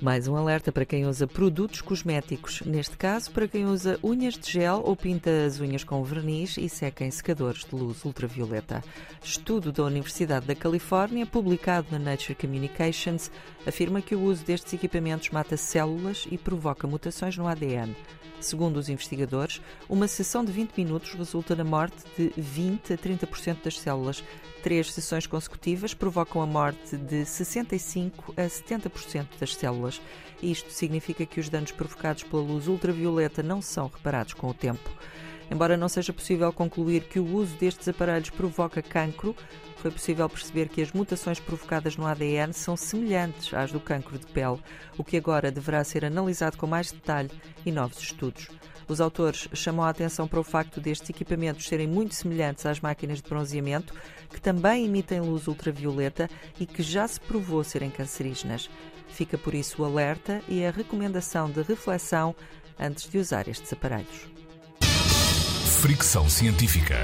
Mais um alerta para quem usa produtos cosméticos, neste caso para quem usa unhas de gel ou pinta as unhas com verniz e seca em secadores de luz ultravioleta. Estudo da Universidade da Califórnia, publicado na Nature Communications, afirma que o uso destes equipamentos mata células e provoca mutações no ADN. Segundo os investigadores, uma sessão de 20 minutos resulta na morte de 20 a 30% das células. Três sessões consecutivas provocam a morte de 65 a 70% das células. Isto significa que os danos provocados pela luz ultravioleta não são reparados com o tempo. Embora não seja possível concluir que o uso destes aparelhos provoca cancro, foi possível perceber que as mutações provocadas no ADN são semelhantes às do cancro de pele, o que agora deverá ser analisado com mais detalhe em novos estudos. Os autores chamam a atenção para o facto destes equipamentos serem muito semelhantes às máquinas de bronzeamento, que também emitem luz ultravioleta e que já se provou serem cancerígenas. Fica por isso o alerta e a recomendação de reflexão antes de usar estes aparelhos. Fricção Científica.